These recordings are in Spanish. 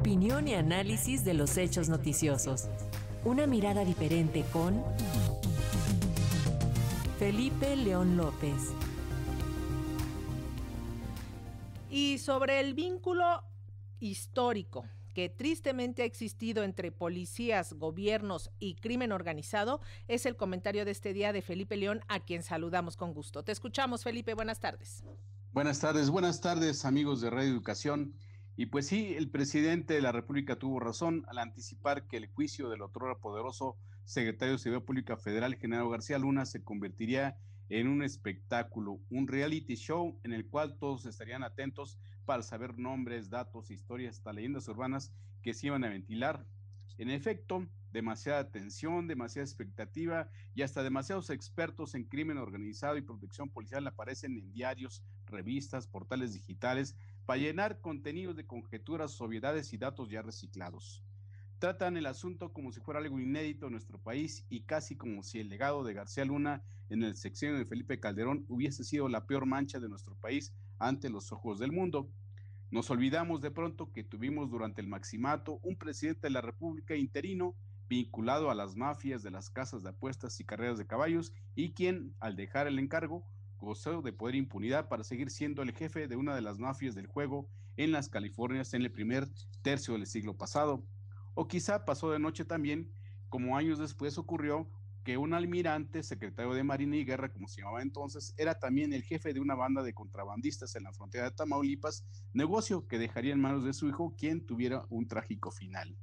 Opinión y análisis de los hechos noticiosos. Una mirada diferente con Felipe León López. Y sobre el vínculo histórico que tristemente ha existido entre policías, gobiernos y crimen organizado, es el comentario de este día de Felipe León, a quien saludamos con gusto. Te escuchamos, Felipe. Buenas tardes. Buenas tardes, buenas tardes, amigos de Radio Educación. Y pues sí, el presidente de la República tuvo razón al anticipar que el juicio del otro poderoso secretario de Seguridad Pública Federal, General García Luna, se convertiría en un espectáculo, un reality show en el cual todos estarían atentos para saber nombres, datos, historias, hasta leyendas urbanas que se iban a ventilar. En efecto, demasiada atención, demasiada expectativa y hasta demasiados expertos en crimen organizado y protección policial aparecen en diarios, revistas, portales digitales para llenar contenidos de conjeturas, obviedades y datos ya reciclados. Tratan el asunto como si fuera algo inédito en nuestro país y casi como si el legado de García Luna en el sexenio de Felipe Calderón hubiese sido la peor mancha de nuestro país ante los ojos del mundo. Nos olvidamos de pronto que tuvimos durante el maximato un presidente de la República interino vinculado a las mafias de las casas de apuestas y carreras de caballos y quien, al dejar el encargo, gozó de poder impunidad para seguir siendo el jefe de una de las mafias del juego en las Californias en el primer tercio del siglo pasado. O quizá pasó de noche también, como años después ocurrió, que un almirante, secretario de Marina y Guerra, como se llamaba entonces, era también el jefe de una banda de contrabandistas en la frontera de Tamaulipas, negocio que dejaría en manos de su hijo, quien tuviera un trágico final.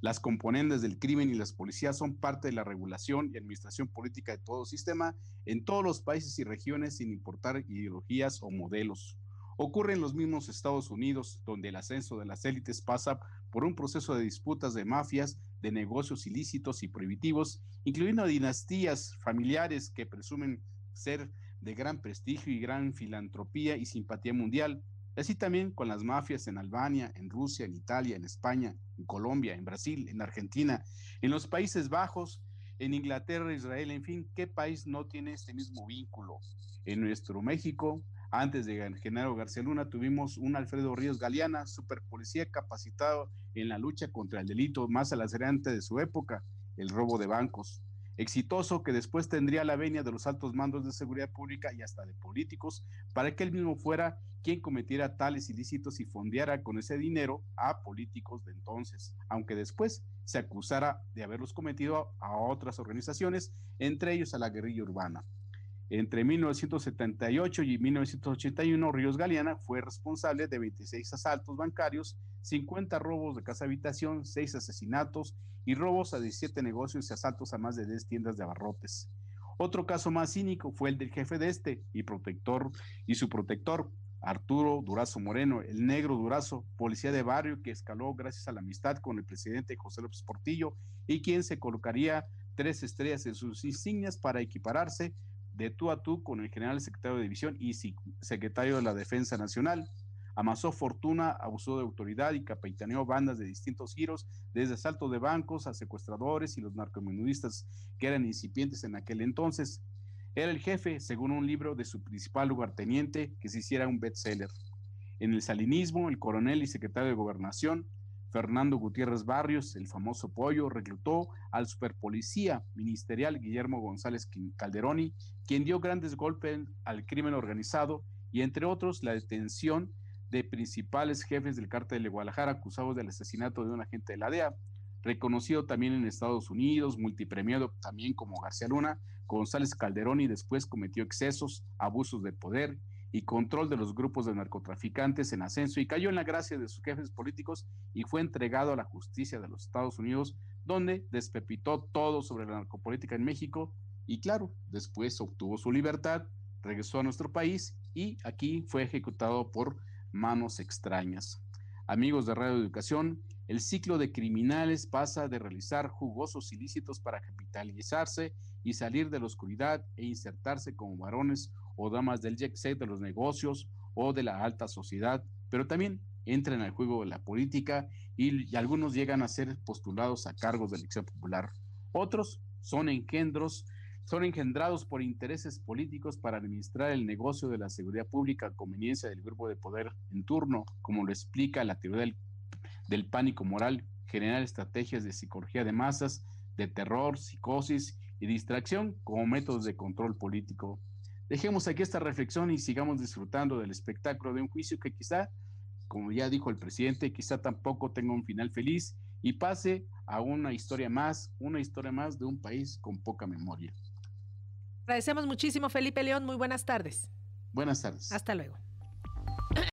Las componentes del crimen y las policías son parte de la regulación y administración política de todo sistema en todos los países y regiones sin importar ideologías o modelos. Ocurre en los mismos Estados Unidos, donde el ascenso de las élites pasa por un proceso de disputas de mafias, de negocios ilícitos y prohibitivos, incluyendo dinastías familiares que presumen ser de gran prestigio y gran filantropía y simpatía mundial, así también con las mafias en Albania, en Rusia, en Italia, en España, en Colombia, en Brasil, en Argentina, en los Países Bajos, en Inglaterra, Israel, en fin, ¿qué país no tiene este mismo vínculo? En nuestro México, antes de Genaro García Luna tuvimos un Alfredo Ríos Galeana, super policía capacitado en la lucha contra el delito más alacerante de su época, el robo de bancos. Exitoso que después tendría la venia de los altos mandos de seguridad pública y hasta de políticos para que él mismo fuera quien cometiera tales ilícitos y fondeara con ese dinero a políticos de entonces, aunque después se acusara de haberlos cometido a otras organizaciones, entre ellos a la guerrilla urbana. Entre 1978 y 1981, Ríos Galeana fue responsable de 26 asaltos bancarios, 50 robos de casa habitación, 6 asesinatos y robos a 17 negocios y asaltos a más de 10 tiendas de abarrotes. Otro caso más cínico fue el del jefe de este y protector y su protector, Arturo Durazo Moreno, el negro Durazo, policía de barrio que escaló gracias a la amistad con el presidente José López Portillo y quien se colocaría tres estrellas en sus insignias para equipararse de tú a tú con el general secretario de división y secretario de la Defensa Nacional. Amasó fortuna, abusó de autoridad y capitaneó bandas de distintos giros, desde asaltos de bancos a secuestradores y los narcomenudistas que eran incipientes en aquel entonces. Era el jefe, según un libro de su principal lugarteniente, que se hiciera un bestseller. En el salinismo, el coronel y secretario de gobernación Fernando Gutiérrez Barrios, el famoso pollo, reclutó al superpolicía ministerial Guillermo González Calderoni, quien dio grandes golpes al crimen organizado y entre otros la detención de principales jefes del cártel de Guadalajara acusados del asesinato de un agente de la DEA. Reconocido también en Estados Unidos, multipremiado también como García Luna, González Calderoni después cometió excesos, abusos de poder y control de los grupos de narcotraficantes en ascenso y cayó en la gracia de sus jefes políticos y fue entregado a la justicia de los Estados Unidos, donde despepitó todo sobre la narcopolítica en México y claro, después obtuvo su libertad, regresó a nuestro país y aquí fue ejecutado por manos extrañas. Amigos de Radio Educación, el ciclo de criminales pasa de realizar jugosos ilícitos para capitalizarse y salir de la oscuridad e insertarse como varones o damas del jet set de los negocios o de la alta sociedad, pero también entran al juego de la política y, algunos llegan a ser postulados a cargos de elección popular. Otros son engendros, son engendrados por intereses políticos para administrar el negocio de la seguridad pública a conveniencia del grupo de poder en turno, como lo explica la teoría del, del pánico moral, generar estrategias de psicología de masas, de terror, psicosis y distracción como métodos de control político. Dejemos aquí esta reflexión y sigamos disfrutando del espectáculo de un juicio que quizá, como ya dijo el presidente, quizá tampoco tenga un final feliz y pase a una historia más, una historia más de un país con poca memoria. Agradecemos muchísimo, Felipe León. Muy buenas tardes. Buenas tardes. Hasta luego.